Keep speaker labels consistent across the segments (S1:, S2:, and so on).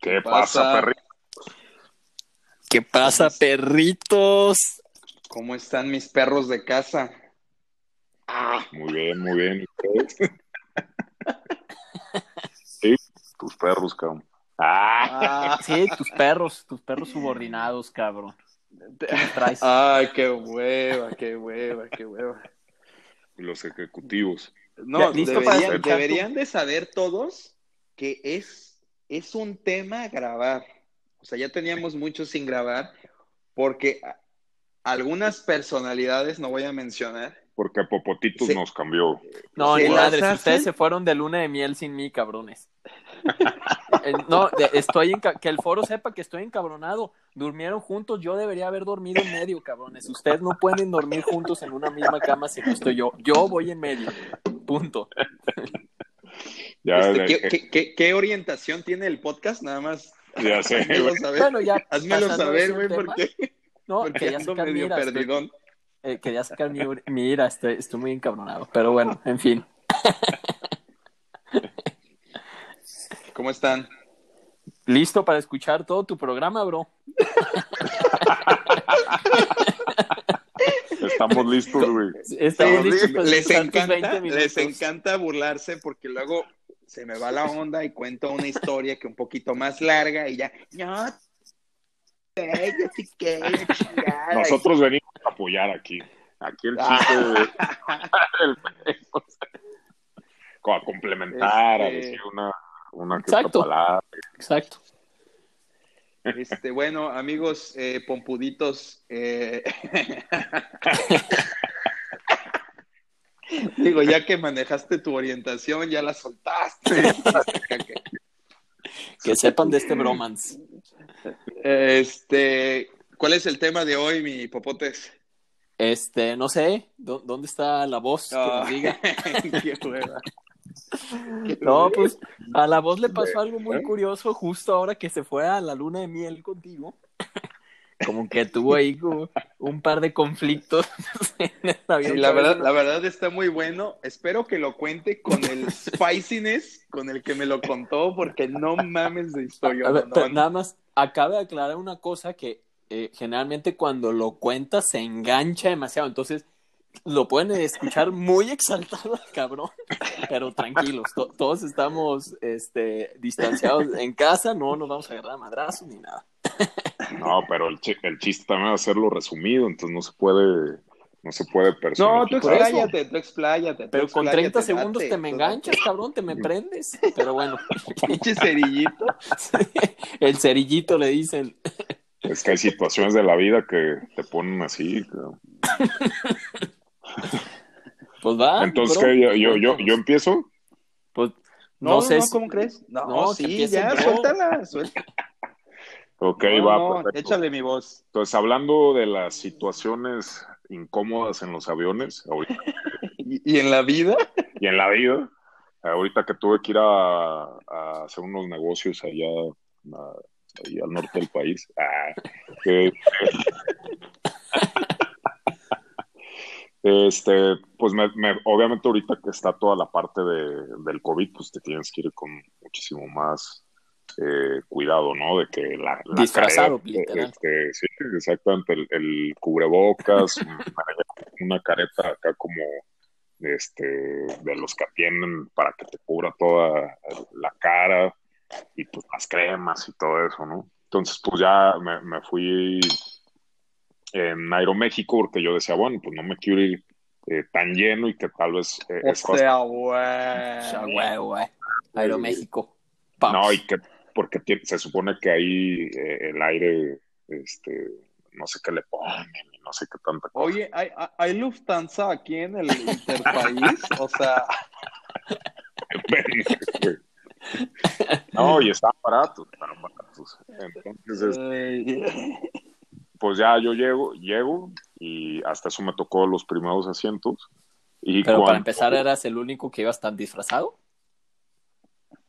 S1: ¿Qué pasa, perrito?
S2: ¿Qué pasa, perritos?
S3: ¿Cómo están mis perros de casa?
S1: Ah, muy bien, muy bien. sí, tus perros, cabrón.
S2: Ah. Sí, tus perros, tus perros subordinados, cabrón.
S3: ¿Qué traes? Ay, qué hueva, qué hueva, qué hueva.
S1: Los ejecutivos.
S3: No, deberían, deberían de saber todos que es, es un tema grabar. O sea, ya teníamos mucho sin grabar porque algunas personalidades, no voy a mencionar.
S1: Porque Popotitos nos cambió.
S2: No, ni madre, si ustedes se fueron de luna de miel sin mí, cabrones. Eh, no, estoy en, que el foro sepa que estoy encabronado. Durmieron juntos, yo debería haber dormido en medio, cabrones. Ustedes no pueden dormir juntos en una misma cama si no estoy yo. Yo voy en medio. Punto.
S3: Este, ¿qué, orientación tiene el podcast? Nada más.
S1: Ya sé.
S2: Bueno, ya.
S3: Házmelo saber, güey, porque.
S2: No, quería sacar mi ira. Eh, quería sacar mi, mi ira, estoy, estoy muy encabronado. Pero bueno, en fin.
S3: ¿Cómo están?
S2: Listo para escuchar todo tu programa, bro.
S1: Estamos listos, güey.
S2: Estamos listos
S3: les encanta, les encanta burlarse porque luego se me va la onda y cuento una historia que un poquito más larga y ya, no,
S1: Nosotros venimos a apoyar aquí. Aquí el chiste de... a complementar, a este, decir una una
S2: Exacto.
S1: palabra.
S2: Exacto.
S3: Este, bueno, amigos eh, pompuditos, eh... digo, ya que manejaste tu orientación, ya la soltaste.
S2: que sepan de este bromance.
S3: Este, ¿cuál es el tema de hoy, mi popotes?
S2: Este, no sé, ¿dónde está la voz que nos diga?
S3: Qué
S2: no, pues a la voz le pasó algo muy curioso justo ahora que se fue a la luna de miel contigo. Como que tuvo ahí un par de conflictos.
S3: Sí, la verdad, la verdad está muy bueno. Espero que lo cuente con el spiciness con el que me lo contó, porque no mames de historia.
S2: nada más, acaba de aclarar una cosa que eh, generalmente cuando lo cuenta se engancha demasiado. Entonces, lo pueden escuchar muy exaltado, cabrón, pero tranquilos, todos estamos este, distanciados en casa, no nos vamos a agarrar a madrazos ni nada.
S1: No, pero el, el chiste también es hacerlo resumido, entonces no se puede, no se puede personalizar.
S3: No, tú expláyate, tú expláyate.
S2: Pero con 30 segundos te me enganchas, cabrón, te me prendes, pero bueno.
S3: Pinche cerillito.
S2: el cerillito le dicen.
S1: Es que hay situaciones de la vida que te ponen así.
S2: Pues va.
S1: Entonces, ¿qué? Yo, yo, yo, empiezo?
S2: Pues no, sé.
S3: No, ¿cómo crees? No, sí, ya, suéltala, suéltala.
S1: Ok, va.
S3: échale mi voz.
S1: Entonces, hablando de las situaciones incómodas en los aviones, ahorita.
S3: ¿Y, en la vida?
S1: Y en la vida. Ahorita que tuve que ir a, a hacer unos negocios allá, al norte del país. Ah, Este, pues me, obviamente ahorita que está toda la parte de, del COVID, pues te tienes que ir con muchísimo más eh, cuidado, ¿no? De que la...
S2: Disfrazado,
S1: este, sí, exactamente, el, el cubrebocas, una careta acá como este, de los que tienen para que te cubra toda la cara y pues las cremas y todo eso, ¿no? Entonces, pues ya me, me fui en Aeroméxico, porque yo decía, bueno, pues no me quiero ir eh, tan lleno y que tal vez...
S3: Eh, o sea, güey.
S2: güey, Aeroméxico.
S1: No, y que porque se supone que ahí eh, el aire, este, no sé qué le ponen, no sé qué tanta cosa.
S3: Oye, ¿hay, hay Lufthansa aquí en el interpaís? o sea...
S1: no, y están baratos, están baratos. Entonces, pues ya yo llego, llego y hasta eso me tocó los primeros asientos. Y
S2: Pero para empezar, ¿eras el único que ibas tan disfrazado?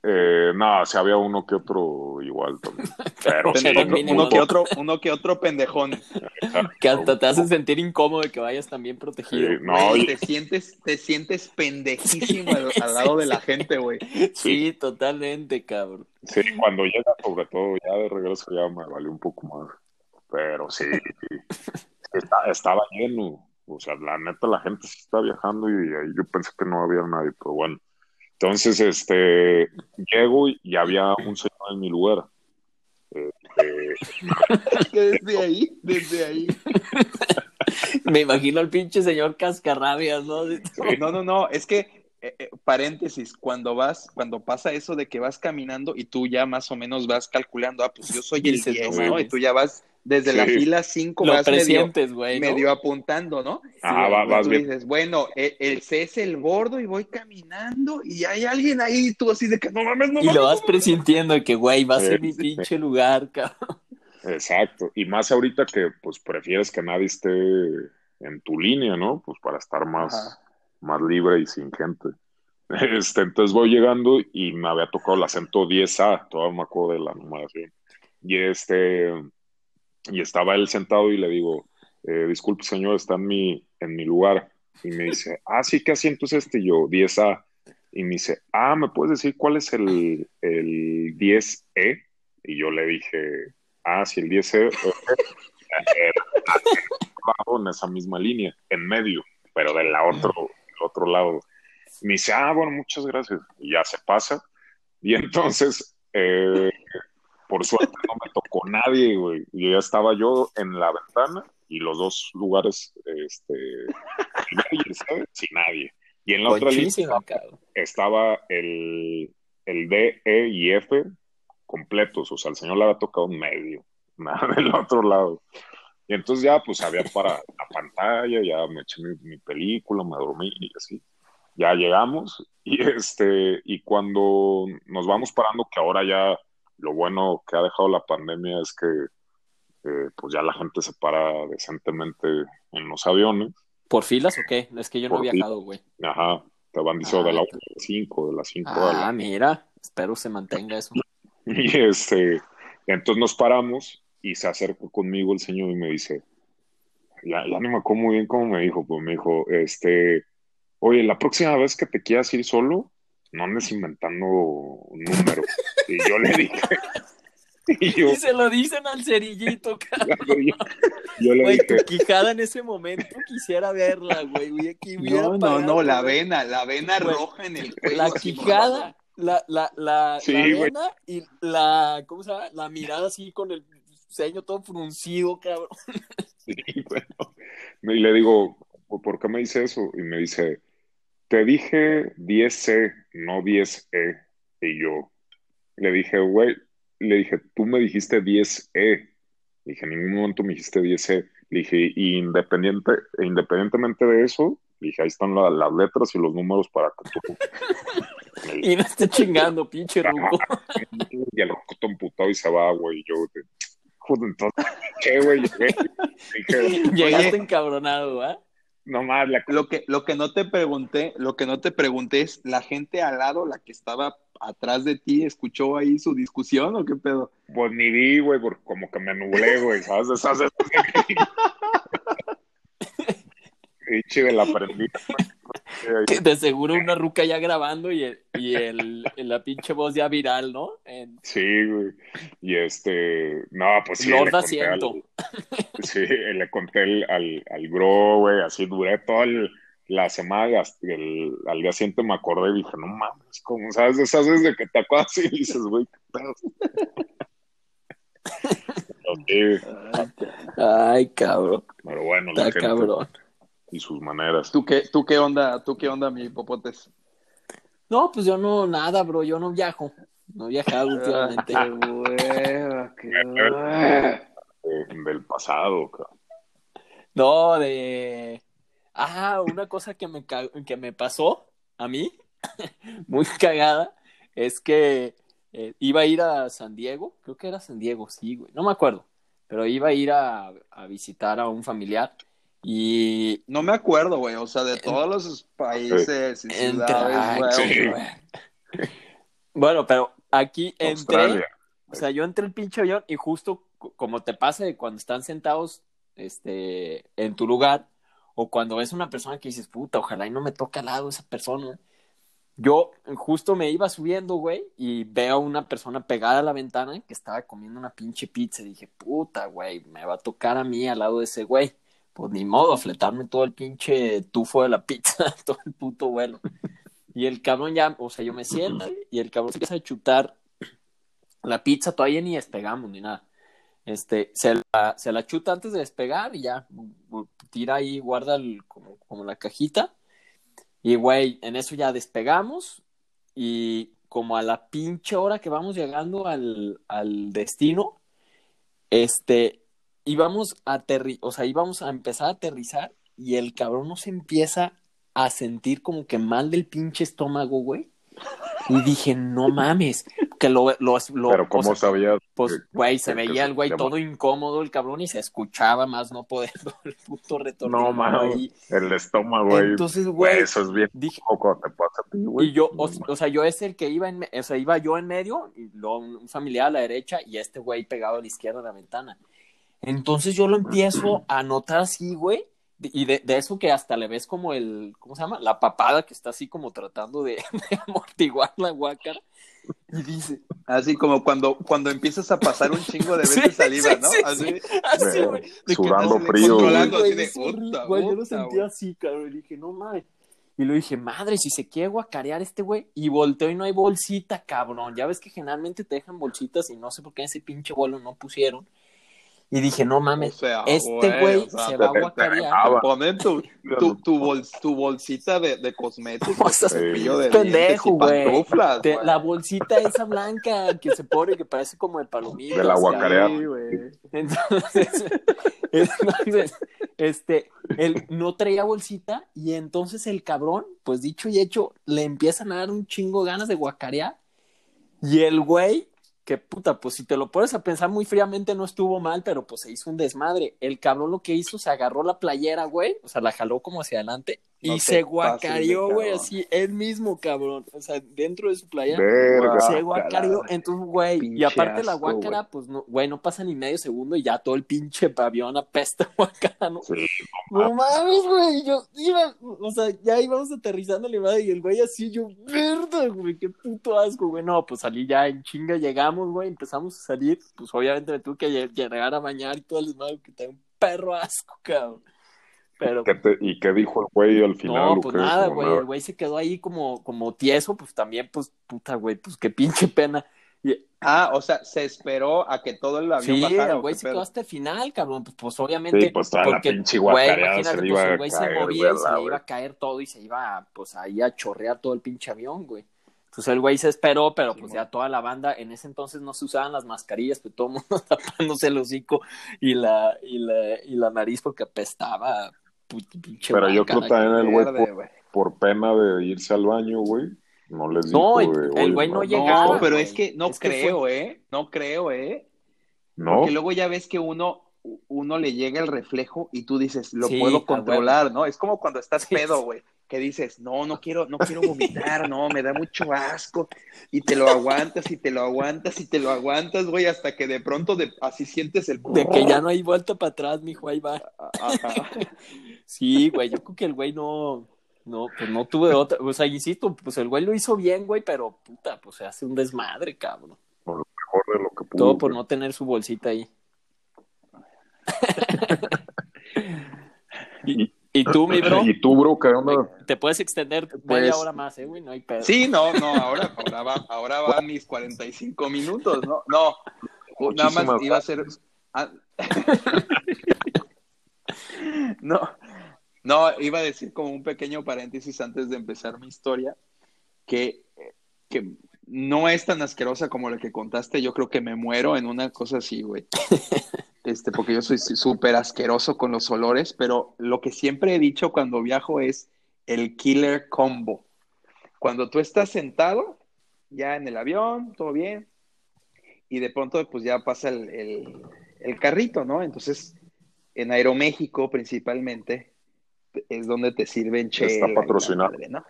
S1: Eh, no, si había uno que otro igual también. Pero sí,
S3: uno, que otro, uno que otro pendejón.
S2: Que hasta te hace sentir incómodo de que vayas también protegido.
S3: no, y... te sientes, te sientes pendejísimo al, lado de la gente, güey.
S2: Sí, totalmente, cabrón.
S1: Sí, cuando llega, sobre todo, ya de regreso ya me valió un poco más. Pero sí, estaba lleno. O sea, la neta, la gente se está viajando y, y yo pensé que no había nadie, pero bueno. Entonces, este, llego y había un señor en mi lugar.
S3: Desde ahí, desde ahí.
S2: Me imagino al pinche señor cascarrabias, ¿no?
S3: No, no, no, es que, eh, eh, paréntesis, cuando vas, cuando pasa eso de que vas caminando y tú ya más o menos vas calculando, ah, pues yo soy el 10, ¿no? Y tú ya vas desde la fila 5 vas medio, medio, apuntando, ¿no?
S1: Ah, va, vas bien.
S3: dices, bueno, e, el, C es el gordo y voy caminando y hay alguien ahí, tú así de que no mames, no
S2: mames. Y lo vas presintiendo de que, güey, va a ser mi pinche lugar, cabrón.
S1: Exacto, y más ahorita que pues prefieres que nadie esté en tu línea, ¿no? Pues para estar más, más libre y sin gente. Este, entonces voy llegando y me había tocado el acento 10A, todavía me acuerdo de la numeración. Y este, y estaba él sentado y le digo, eh, disculpe señor, está en mi, en mi lugar. Y me dice, ah, sí, ¿qué asiento es este? Y yo, 10A. Y me dice, ah, ¿me puedes decir cuál es el, el 10E? Y yo le dije, ah, sí, el 10E. en esa misma línea, en medio, pero del otro, del otro lado. Y me dice, ah, bueno, muchas gracias. Y ya se pasa. Y entonces, eh, por suerte no me tocó nadie, güey. Yo ya estaba yo en la ventana y los dos lugares, este, sin nadie. Y en la otra lista estaba el, el D, E y F completos, o sea, el señor le había tocado medio, nada del otro lado. Y entonces ya, pues había para la pantalla, ya me eché mi, mi película, me dormí y así. Ya llegamos y este, y cuando nos vamos parando, que ahora ya lo bueno que ha dejado la pandemia es que eh, pues ya la gente se para decentemente en los aviones.
S2: ¿Por filas o qué? Es que yo no he viajado, güey.
S1: Ajá, te van diciendo de la 1 a las 5, de las 5
S2: ah, a la... Ah, mira, espero se mantenga eso.
S1: Y este, entonces nos paramos y se acerca conmigo el señor y me dice, ya, ya no me acuerdo muy bien cómo me dijo, pues me dijo, este, oye, la próxima vez que te quieras ir solo, no andes inventando un número. Y yo le dije.
S2: Y, se lo dicen al cerillito, cabrón.
S1: Yo, le
S2: güey, tu quijada en ese momento quisiera verla, güey. Aquí
S3: no, no, no, la vena, la vena roja en el cuello.
S2: La quijada, la, la, la, la vena y la, ¿cómo se llama? La mirada así con el ceño todo fruncido, cabrón.
S1: Sí, bueno. Y le digo, ¿por qué me dice eso? Y me dice, te dije 10C, no 10E. Y yo le dije, güey, le dije, tú me dijiste 10E. Le dije, en ningún momento me dijiste 10E. Le dije, independiente, independientemente de eso, le dije, ahí están las letras y los números para que tú.
S2: y no esté chingando, pinche ruco.
S1: y el ruco emputado y se va, güey. Y yo, joder, entonces, ¿qué, güey?
S2: Llegaste encabronado, ¿ah?
S3: No más, lo que lo que no te pregunté, lo que no te pregunté es la gente al lado, la que estaba atrás de ti, escuchó ahí su discusión o qué pedo?
S1: Pues ni vi, güey, porque como que me nublé, güey, ¿sabes? ¿Sabes? de la aprendí.
S2: De seguro una ruca ya grabando y, el, y el, la pinche voz ya viral, ¿no?
S1: Sí, güey. Y este, no, pues sí.
S2: Lord asiento.
S1: sí, le conté al, al bro, güey, así duré toda la semana, el, al día siguiente me acordé y dije, no mames, como sabes, esas veces de que te acuerdas y dices, güey, qué
S2: pedo. Ay, cabrón.
S1: Pero bueno,
S2: Está cabrón
S1: y sus maneras.
S3: ¿Tú qué, tú qué onda, tú qué onda, mi popotes?
S2: No, pues yo no, nada, bro, yo no viajo. No he viajado últimamente.
S3: qué qué
S1: Del pasado, cabrón.
S2: No, de... Ah, una cosa que me, que me pasó a mí, muy cagada, es que eh, iba a ir a San Diego, creo que era San Diego, sí, güey, no me acuerdo, pero iba a ir a, a visitar a un familiar y
S3: no me acuerdo, güey, o sea, de todos los países y ciudades, güey.
S2: Bueno, pero aquí entré, o sea, yo entré el pinche avión y justo como te pasa de cuando están sentados este, en tu lugar, o cuando ves una persona que dices, puta, ojalá y no me toque al lado esa persona. Yo justo me iba subiendo, güey, y veo a una persona pegada a la ventana que estaba comiendo una pinche pizza. Y dije, puta, güey, me va a tocar a mí al lado de ese güey. Pues ni modo, fletarme todo el pinche tufo de la pizza, todo el puto vuelo. Y el cabrón ya, o sea, yo me siento y el cabrón se empieza a chutar la pizza, todavía ni despegamos ni nada. Este, se la, se la chuta antes de despegar y ya tira ahí, guarda como, como la cajita. Y güey, en eso ya despegamos y como a la pinche hora que vamos llegando al, al destino, este, íbamos a aterri o sea, íbamos a empezar a aterrizar y el cabrón nos empieza a sentir como que mal del pinche estómago, güey. Y dije, no mames, que lo... lo,
S1: Pero ¿cómo sabías?
S2: Pues, güey, se veía el güey todo incómodo, el cabrón, y se escuchaba más no poder el puto retorno.
S1: No mames, el estómago, güey. Entonces, güey... Eso es bien dije, poco te pasa a ti, güey.
S2: Y yo, o, sea, yo es el que iba en... O sea, iba yo en medio, y luego un familiar a la derecha, y este güey pegado a la izquierda de la ventana. Entonces yo lo empiezo a notar así, güey, y de, de, eso que hasta le ves como el, ¿cómo se llama? La papada que está así como tratando de, amortiguar la guacara. Y dice.
S3: Así como cuando, cuando empiezas a pasar un chingo de veces saliva, ¿no? así,
S1: así güey. Sudando frío.
S2: Güey, yo lo sentí así, cabrón. Y dije, no mames. Y lo dije, madre, si se quiere guacarear este güey. Y volteo y no hay bolsita, cabrón. Ya ves que generalmente te dejan bolsitas y no sé por qué en ese pinche vuelo no pusieron. Y dije, no mames, este güey se va a guacarear.
S3: Ponen tu, tu, tu, bolsita de, de cosméticos.
S2: de pendejo, güey. La bolsita esa blanca que se pone, que parece como de palomita.
S1: De la guacarea.
S2: Entonces, entonces, este, él no traía bolsita y entonces el cabrón, pues dicho y hecho, le empiezan a dar un chingo ganas de guacarear. Y el güey que puta, pues si te lo pones a pensar muy fríamente no estuvo mal, pero pues se hizo un desmadre. El cabrón lo que hizo, se agarró la playera, güey, o sea, la jaló como hacia adelante y se guacareó, güey, así, él mismo, cabrón, o sea, dentro de su playera, se guacareó, entonces, güey, y aparte la guacara, pues, no, güey, no pasa ni medio segundo y ya todo el pinche pavión apesta guacara, ¿no? no mames, güey, yo iba, o sea, ya íbamos aterrizando y el güey así, yo, verda, güey, qué puto asco, güey, no, pues salí ya en chinga, llegamos, güey, empezamos a salir, pues obviamente me tuve que llegar a bañar y todo el desmadre, que tengo un perro asco, cabrón. Pero...
S1: ¿Y qué dijo el güey al final?
S2: No, pues nada, güey, el güey se quedó ahí como, como tieso, pues también, pues, puta, güey, pues qué pinche pena.
S3: Ah, o sea, se esperó a que todo el avión
S2: sí, el güey se quedó hasta el final, cabrón, pues, pues obviamente. Sí,
S1: pues toda porque, la pinche güey, imagínate,
S2: pues, el güey se movía y se le iba a caer todo y se iba, pues, ahí a chorrear todo el pinche avión, güey. Entonces el güey se esperó, pero pues ya toda la banda, en ese entonces no se usaban las mascarillas, pues todo el mundo tapándose el hocico y la, y la, y la nariz porque apestaba
S1: pero yo creo también el güey, por, pena de irse al baño, güey, no les dijo.
S2: No, el güey no llegaba.
S3: No, pero es que no creo, ¿eh? No creo, ¿eh? No. Porque luego ya ves que uno, uno le llega el reflejo y tú dices, lo puedo controlar, ¿no? Es como cuando estás pedo, güey que dices, no, no quiero, no quiero vomitar, no, me da mucho asco, y te lo aguantas, y te lo aguantas, y te lo aguantas, güey, hasta que de pronto de, así sientes el...
S2: De que ya no hay vuelta para atrás, mijo, ahí va. sí, güey, yo creo que el güey no, no, pues no tuve otra, o sea, insisto, pues el güey lo hizo bien, güey, pero puta, pues se hace un desmadre, cabrón.
S1: Por lo mejor de lo que pudo.
S2: Todo por no tener su bolsita ahí. y, ¿Y tú, mi bro?
S1: ¿Y tú, bro? ¿Qué onda?
S2: Te puedes extender media pues, hora más, ¿eh, güey? No hay pedo.
S3: Sí, no, no, ahora, ahora, va, ahora van mis 45 minutos, ¿no? No, nada más iba a ser... Ah, no, no, iba a decir como un pequeño paréntesis antes de empezar mi historia, que, que no es tan asquerosa como la que contaste, yo creo que me muero en una cosa así, güey. este, porque yo soy súper asqueroso con los olores, pero lo que siempre he dicho cuando viajo es el killer combo. Cuando tú estás sentado, ya en el avión, todo bien, y de pronto pues ya pasa el, carrito, ¿no? Entonces, en Aeroméxico principalmente, es donde te sirven che.
S1: Está patrocinado ¿no?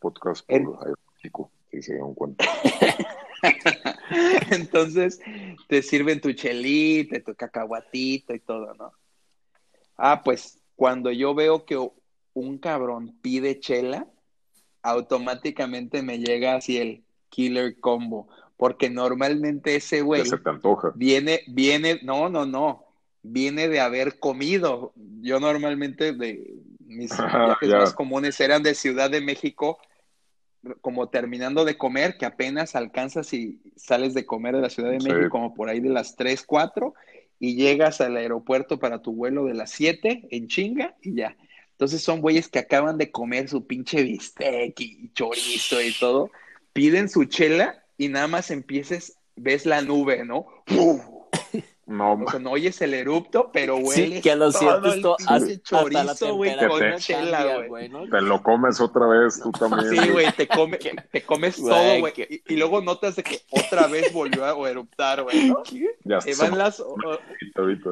S1: podcast por Aeroméxico. Sí, se dieron cuenta.
S3: Entonces te sirven tu chelita, tu cacahuatito y todo, ¿no? Ah, pues cuando yo veo que un cabrón pide chela, automáticamente me llega así el killer combo, porque normalmente ese güey
S1: se te antoja.
S3: viene, viene, no, no, no, viene de haber comido. Yo normalmente de mis viajes
S1: Ya.
S3: más comunes eran de Ciudad de México, como terminando de comer, que apenas alcanzas y sales de comer de la Ciudad de
S1: Sí.
S3: México como por ahí de las 3, 4 y llegas al aeropuerto para tu vuelo de las 7 en chinga y ya. Entonces son güeyes que acaban de comer su pinche bistec y chorizo y todo, piden su chela y nada más empieces, ves la nube, ¿no? ¡Uf!
S1: No,
S3: O sea, no oyes el erupto, pero huele
S2: Sí, que lo sientes todo la
S3: chorizo, güey, con chela,
S2: cambia,
S3: güey.
S2: ¿no?
S1: te lo comes otra vez tú también.
S3: Sí, güey, te, come- te comes
S2: Güey,
S3: todo, güey.
S2: que-
S3: Y, y luego notas de que otra vez volvió a eruptar, güey, ¿no?
S1: Ya
S3: Te van las...
S1: ahorita.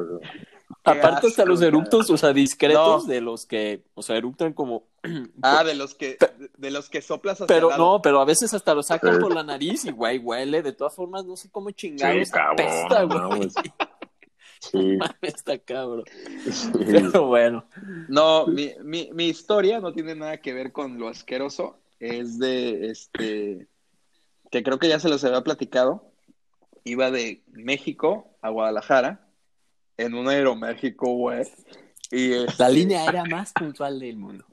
S2: Aparte hasta los
S3: cara.
S2: eructos, o sea, discretos
S3: No.
S2: de los que, o sea, eruptan como...
S3: Ah, de los que, de los que soplas hacia
S2: Pero no, pero a veces hasta lo sacan
S1: Sí.
S2: por la nariz y, güey, huele. De todas formas, no sé cómo chingados
S1: Sí, no,
S2: güey.
S1: pues. Sí,
S2: Está cabrón.
S1: sí.
S2: Pero bueno.
S3: No, mi, mi, mi historia no tiene nada que ver con lo asqueroso. Es de, este, que creo que ya se los había platicado. Iba de México a Guadalajara en un Aeroméxico, güey. Y este,
S2: La línea aérea más puntual del mundo.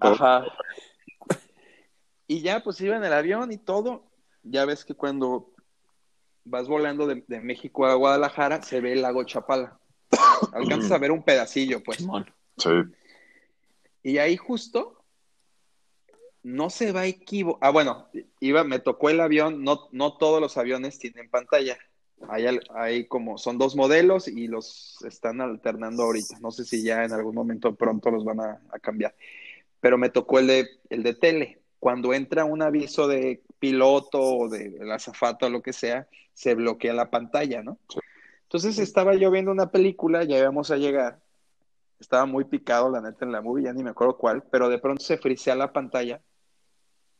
S3: Ajá. Y ya, pues iba en el avión y todo. Ya ves que cuando vas volando de, de México a Guadalajara, se ve el lago Chapala. Alcanzas a ver un pedacillo, pues.
S2: Simón.
S1: Sí,
S3: Y ahí justo no se va a equivocar. Ah, bueno, iba, me tocó el avión, no, no todos los aviones tienen pantalla. Hay, hay como, son dos modelos y los están alternando ahorita. No sé si ya en algún momento pronto los van a, a cambiar. Pero me tocó el de, el de tele. Cuando entra un aviso de piloto o de, azafato o lo que sea, se bloquea la pantalla, ¿no? Entonces estaba yo viendo una película, ya íbamos a llegar, estaba muy picado, la neta, en la movie, ya ni me acuerdo cuál, pero de pronto se frisea la pantalla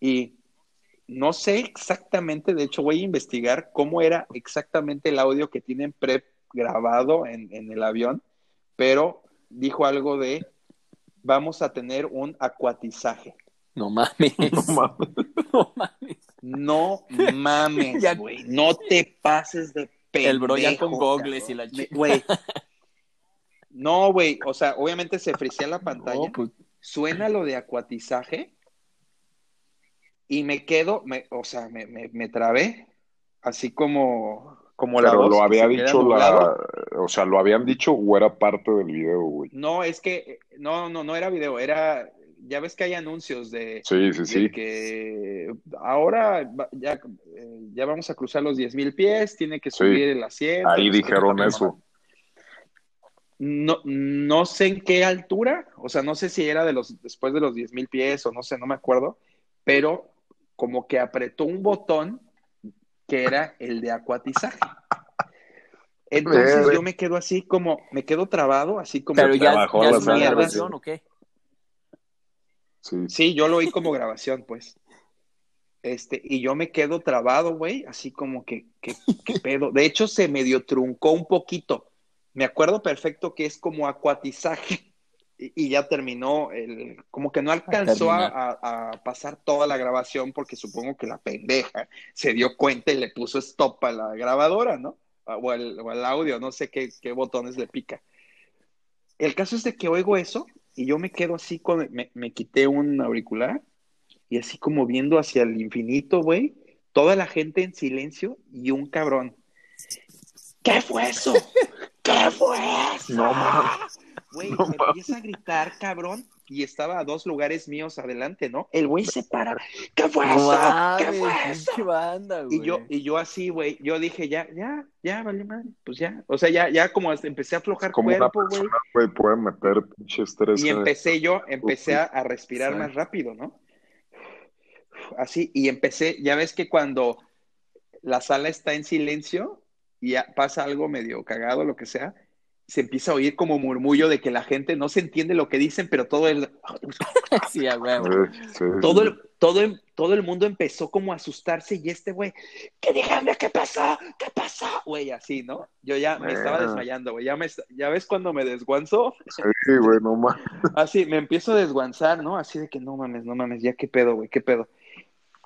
S3: y no sé exactamente, de hecho voy a investigar cómo era exactamente el audio que tienen pre-grabado en, en el avión, pero dijo algo de vamos a tener un acuatizaje.
S2: No mames.
S1: no mames.
S2: No mames.
S3: No mames, güey, no te pases de pendejo.
S2: El bro ya con gogles y la
S3: cabrón.
S2: chi-
S3: Güey. No, güey, o sea, obviamente se frisea la pantalla.
S2: No, pues,
S3: suena lo de acuatizaje y me quedo, me, o sea, me, me, me trabé, así como, como la
S1: Pero
S3: voz
S1: lo había dicho la. O sea, lo habían dicho o era parte del video, güey.
S3: No, es que, no, no, no era video, era, ya ves que hay anuncios de,
S1: Sí, sí,
S3: de
S1: sí.
S3: que ahora ya, eh, ya vamos a cruzar los 10 mil pies, tiene que subir el asiento.
S1: Ahí dijeron eso.
S3: No, no sé en qué altura, o sea, no sé si era de los, después de los 10 mil pies o no sé, no me acuerdo, pero como que apretó un botón que era el de acuatizaje. Entonces yo me quedo así como, me quedo trabado, así como...
S2: pero ya,
S1: bajó
S2: ya
S1: la
S2: es una grabación o qué?
S1: Sí.
S3: Sí, yo lo oí como grabación, pues. Este, y yo me quedo trabado, güey, así como que, que, que pedo. De hecho, se medio truncó un poquito. Me acuerdo perfecto que es como acuatizaje. Y, y ya terminó el, como que no alcanzó a,
S2: terminar.
S3: a- a pasar toda la grabación porque supongo que la pendeja se dio cuenta y le puso stop a la grabadora, ¿no? O al, o al audio, no sé qué, qué botones le pica. El caso es de que oigo eso y yo me quedo así con, me, me quité un auricular y así como viendo hacia el infinito, güey, toda la gente en silencio y un cabrón. ¿Qué fue eso? ¿Qué fue eso?
S1: No mames.
S3: Güey,
S1: No
S3: me empieza a gritar, cabrón, y estaba a dos lugares míos adelante, ¿no? El güey se para. ¿Qué fue eso?
S2: mames,
S3: ¿Qué fue eso?
S2: banda, güey.
S3: Y yo, y yo así, güey, yo dije, ya, ya, ya, vale madre, pues ya. O sea, ya, ya como hasta empecé a aflojar
S1: Como
S3: cuerpo, güey.
S1: puede meter pinche estrés.
S3: Y empecé yo, empecé a, a respirar
S2: Sí.
S3: más rápido, ¿no? Así, y empecé, ya ves que cuando la sala está en silencio y pasa algo medio cagado, lo que sea, se empieza a oír como murmullo de que la gente no se entiende lo que dicen, pero todo el,
S2: Sí,
S3: todo el, todo, todo el mundo empezó como a asustarse y este güey, ¿qué dígame qué pasó? ¿Qué pasó? Güey, así, ¿no? Yo ya me estaba desmayando, güey. Ya, me, ya ves cuando me desguanzo.
S1: Sí, güey, no mames.
S3: Así, me empiezo a desguanzar, ¿no? Así de que no mames, no mames, ya qué pedo, güey, qué pedo.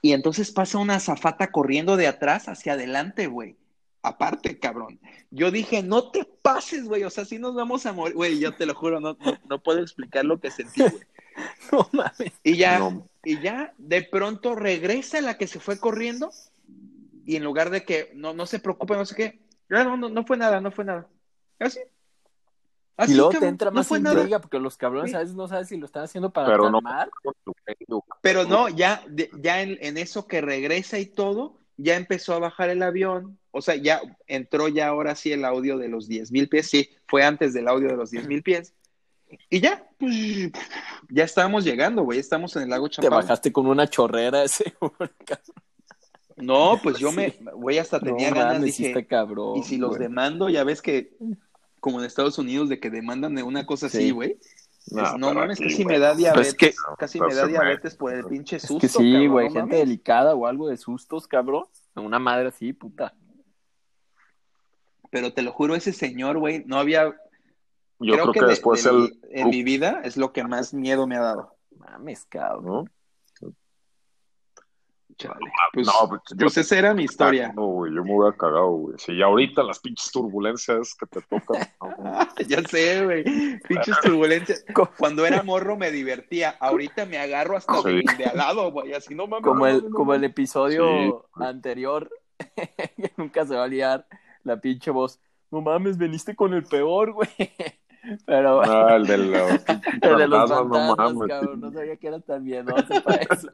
S3: Y entonces pasa una zafata corriendo de atrás hacia adelante, güey. Aparte, cabrón. Yo dije, no te pases, güey. O sea, si nos vamos a morir. Güey, yo te lo juro, no, no, no puedo explicar lo que sentí, güey.
S2: No mames.
S3: Y ya,
S1: No.
S3: y ya, de pronto regresa la que se fue corriendo. Y en lugar de que no, no se preocupe, no sé qué. No, no, no, no fue nada, no fue nada. Así. Así,
S2: y luego te entra
S3: no
S2: más
S3: fue nada.
S2: intriga porque los cabrones
S3: Sí.
S2: a veces no sabes si lo están haciendo para
S1: Pero no.
S3: Pero no, ya, de- ya en, en eso que regresa y todo, ya empezó a bajar el avión. O sea, ya entró ya ahora sí el audio de los 10 mil pies. Sí, fue antes del audio de los 10 mil pies. Y ya, pues, ya estábamos llegando, güey. Estamos en el lago
S2: Te
S3: Chapala.
S2: bajaste con una chorrera ese.
S3: No, pues yo me, güey, hasta tenía
S2: no
S3: ganas, dije,
S2: cabrón.
S3: y si los
S2: güey.
S3: demando, ya ves que, como en Estados Unidos, de que demandan de una cosa
S2: Sí.
S3: así, güey.
S1: No,
S3: No, mames, casi me da diabetes,
S2: que-
S3: casi
S1: no
S3: me da diabetes por el pinche
S2: Es
S3: susto.
S2: que sí, güey,
S3: no
S2: gente
S3: mames.
S2: delicada o algo de sustos, cabrón. Una madre así, puta.
S3: Pero te lo juro, ese señor, güey, no había,
S1: Yo
S3: creo,
S1: creo que,
S3: de-
S1: después
S3: de-
S1: el.
S3: en mi vida es lo que más miedo me ha dado.
S2: Mames, cabrón.
S1: ¿No?
S3: Chale.
S1: No,
S3: Pues,
S1: pues, yo-
S3: pues esa era mi historia.
S1: No, güey, yo me hubiera cagado, güey. Si ya ahorita las pinches turbulencias que te tocan. no,
S3: ya sé, güey. Pinches turbulencias. Cuando era morro me divertía. Ahorita me agarro hasta
S1: Sí.
S3: de, al lado, güey. Así no mames.
S2: Como el, como el episodio
S1: Sí.
S2: anterior, que nunca se va a liar la pinche voz. No mames, veniste con el peor, güey. Pero
S1: el de los
S2: el de los
S1: fantasmas, no
S2: fantasmas,
S1: mames.
S2: cabrón. No sabía que era tan miedoso para eso.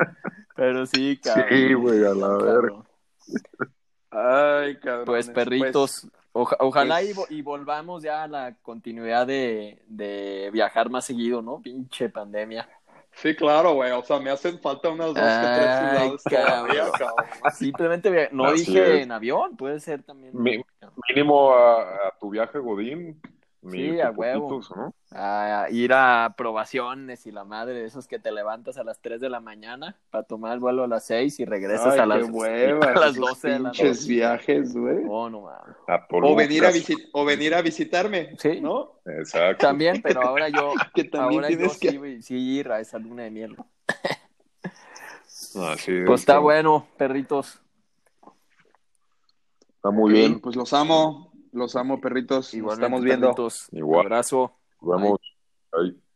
S2: Pero sí, cabrón.
S1: Sí, güey, a la verga.
S3: Ay, cabrón.
S2: Pues perritos, oja- ojalá
S3: pues-
S2: y, vo- y volvamos ya a la continuidad de, de viajar más seguido, ¿no? Pinche pandemia.
S3: Sí, claro, güey. O sea, me hacen falta unas dos que tres ciudades todavía,
S2: cabrón.
S3: cabrón.
S2: Simplemente no
S1: Así
S2: dije
S1: es.
S2: en avión, puede ser también.
S1: Mi- Mínimo a, a tu viaje, Godín.
S2: Sí, a huevo. A ir a aprobaciones y la madre de esos que te levantas a las 3 de la mañana para tomar el vuelo a las 6 y regresas
S3: Ay,
S2: a las,
S3: hueva,
S2: a las
S3: esos
S2: 12 de la
S3: pinches
S2: noche.
S3: viajes, güey.
S2: Oh, no
S3: O venir, a visit o venir a visitarme,
S2: Sí.
S3: ¿no?
S1: Exacto.
S2: También, pero ahora yo,
S3: Que también
S2: ahora yo sí,
S3: que...
S2: sí ir a esa luna de miel.
S1: Así es,
S2: Pues está bueno, perritos.
S1: Está muy bien.
S3: Pues los amo, los amo, perritos. Nos
S2: Igualmente,
S3: estamos viendo.
S2: perritos.
S1: Igual.
S2: Abrazo.
S1: Nos vemos. Ahí.